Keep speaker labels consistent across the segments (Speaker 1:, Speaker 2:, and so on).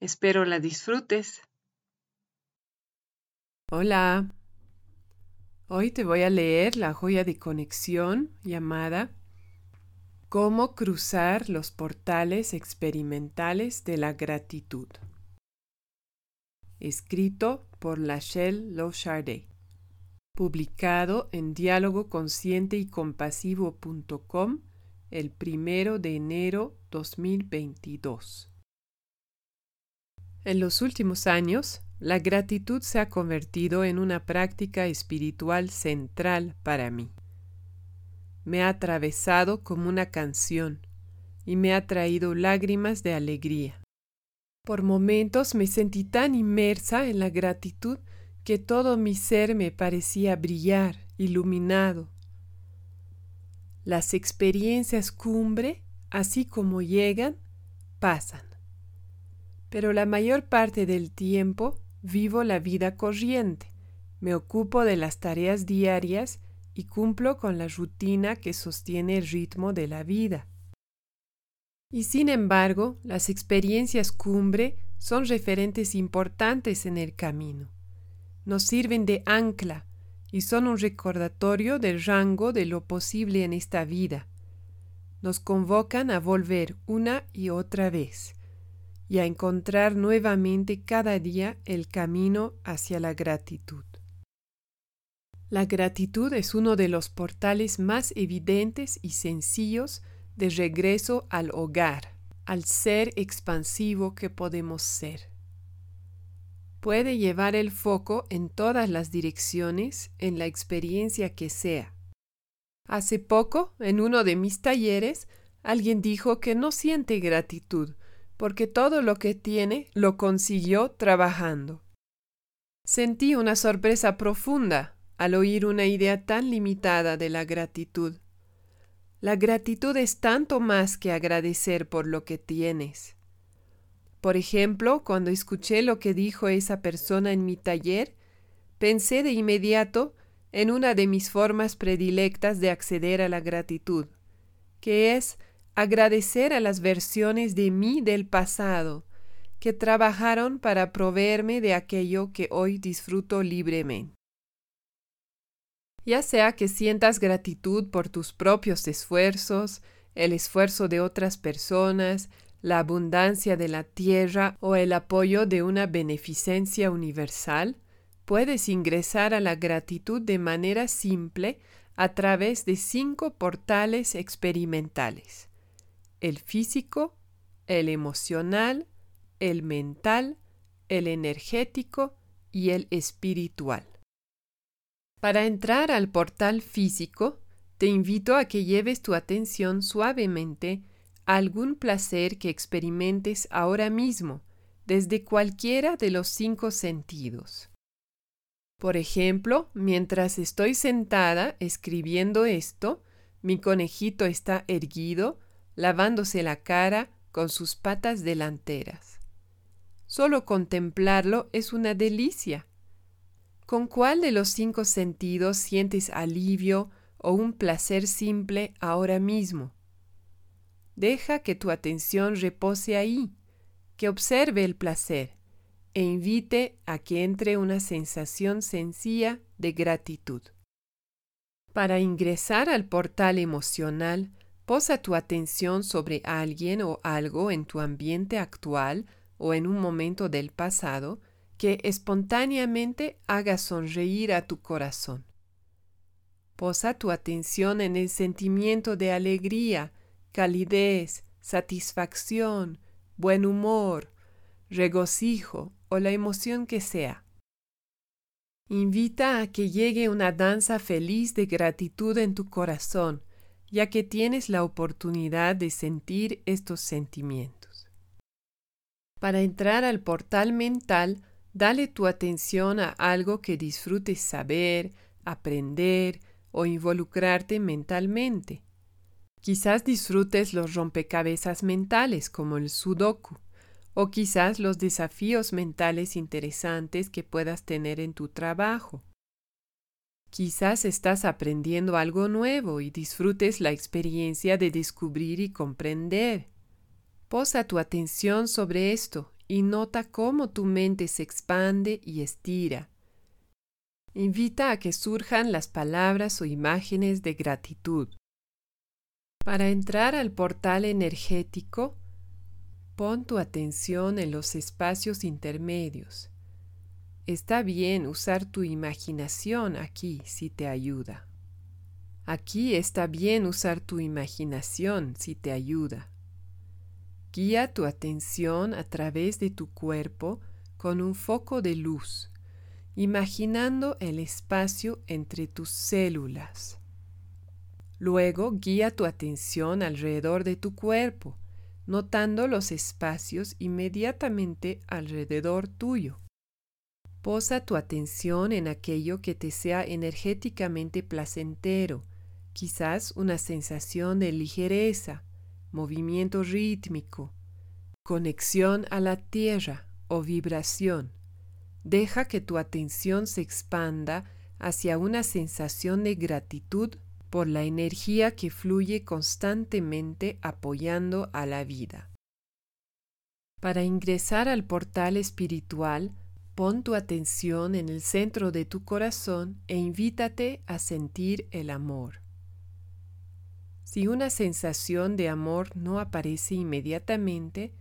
Speaker 1: Espero la disfrutes.
Speaker 2: Hola. Hoy te voy a leer la joya de conexión llamada Cómo cruzar los portales experimentales de la gratitud. Escrito por Lachelle Lochardet. Publicado en diálogo consciente y compasivo.com el primero de enero 2022. En los últimos años, la gratitud se ha convertido en una práctica espiritual central para mí. Me ha atravesado como una canción y me ha traído lágrimas de alegría. Por momentos me sentí tan inmersa en la gratitud que todo mi ser me parecía brillar, iluminado. Las experiencias cumbre, así como llegan, pasan pero la mayor parte del tiempo vivo la vida corriente, me ocupo de las tareas diarias y cumplo con la rutina que sostiene el ritmo de la vida. Y sin embargo, las experiencias cumbre son referentes importantes en el camino. Nos sirven de ancla y son un recordatorio del rango de lo posible en esta vida. Nos convocan a volver una y otra vez y a encontrar nuevamente cada día el camino hacia la gratitud. La gratitud es uno de los portales más evidentes y sencillos de regreso al hogar, al ser expansivo que podemos ser. Puede llevar el foco en todas las direcciones en la experiencia que sea. Hace poco, en uno de mis talleres, alguien dijo que no siente gratitud porque todo lo que tiene lo consiguió trabajando. Sentí una sorpresa profunda al oír una idea tan limitada de la gratitud. La gratitud es tanto más que agradecer por lo que tienes. Por ejemplo, cuando escuché lo que dijo esa persona en mi taller, pensé de inmediato en una de mis formas predilectas de acceder a la gratitud, que es agradecer a las versiones de mí del pasado, que trabajaron para proveerme de aquello que hoy disfruto libremente. Ya sea que sientas gratitud por tus propios esfuerzos, el esfuerzo de otras personas, la abundancia de la tierra o el apoyo de una beneficencia universal, puedes ingresar a la gratitud de manera simple a través de cinco portales experimentales el físico, el emocional, el mental, el energético y el espiritual. Para entrar al portal físico, te invito a que lleves tu atención suavemente a algún placer que experimentes ahora mismo, desde cualquiera de los cinco sentidos. Por ejemplo, mientras estoy sentada escribiendo esto, mi conejito está erguido lavándose la cara con sus patas delanteras. Solo contemplarlo es una delicia. ¿Con cuál de los cinco sentidos sientes alivio o un placer simple ahora mismo? Deja que tu atención repose ahí, que observe el placer e invite a que entre una sensación sencilla de gratitud. Para ingresar al portal emocional, Posa tu atención sobre alguien o algo en tu ambiente actual o en un momento del pasado que espontáneamente haga sonreír a tu corazón. Posa tu atención en el sentimiento de alegría, calidez, satisfacción, buen humor, regocijo o la emoción que sea. Invita a que llegue una danza feliz de gratitud en tu corazón, ya que tienes la oportunidad de sentir estos sentimientos. Para entrar al portal mental, dale tu atención a algo que disfrutes saber, aprender o involucrarte mentalmente. Quizás disfrutes los rompecabezas mentales como el sudoku o quizás los desafíos mentales interesantes que puedas tener en tu trabajo. Quizás estás aprendiendo algo nuevo y disfrutes la experiencia de descubrir y comprender. Posa tu atención sobre esto y nota cómo tu mente se expande y estira. Invita a que surjan las palabras o imágenes de gratitud. Para entrar al portal energético, Pon tu atención en los espacios intermedios. Está bien usar tu imaginación aquí si te ayuda. Aquí está bien usar tu imaginación si te ayuda. Guía tu atención a través de tu cuerpo con un foco de luz, imaginando el espacio entre tus células. Luego guía tu atención alrededor de tu cuerpo, notando los espacios inmediatamente alrededor tuyo. Posa tu atención en aquello que te sea energéticamente placentero, quizás una sensación de ligereza, movimiento rítmico, conexión a la tierra o vibración. Deja que tu atención se expanda hacia una sensación de gratitud por la energía que fluye constantemente apoyando a la vida. Para ingresar al portal espiritual, pon tu atención en el centro de tu corazón e invítate a sentir el amor. Si una sensación de amor no aparece inmediatamente,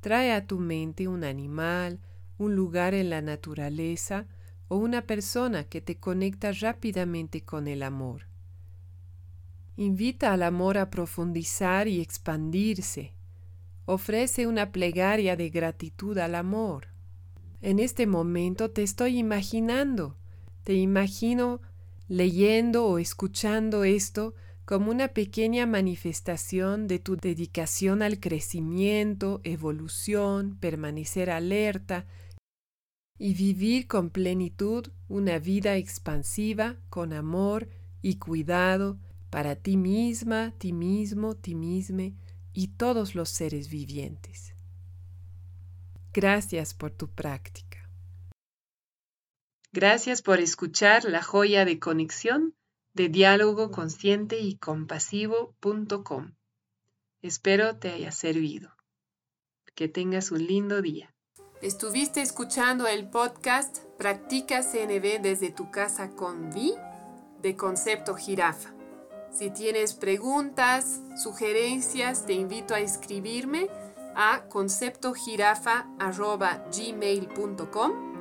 Speaker 2: trae a tu mente un animal, un lugar en la naturaleza o una persona que te conecta rápidamente con el amor invita al amor a profundizar y expandirse. Ofrece una plegaria de gratitud al amor. En este momento te estoy imaginando, te imagino leyendo o escuchando esto como una pequeña manifestación de tu dedicación al crecimiento, evolución, permanecer alerta y vivir con plenitud una vida expansiva con amor y cuidado para ti misma, ti mismo, ti misme y todos los seres vivientes. Gracias por tu práctica.
Speaker 1: Gracias por escuchar la joya de conexión de diálogo consciente y compasivo.com. Espero te haya servido. Que tengas un lindo día.
Speaker 2: Estuviste escuchando el podcast Practica CNB desde tu casa con Vi de Concepto Jirafa. Si tienes preguntas, sugerencias, te invito a escribirme a conceptojirafa.gmail.com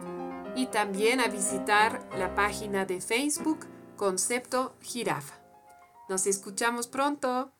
Speaker 2: y también a visitar la página de Facebook Concepto Jirafa. Nos escuchamos pronto.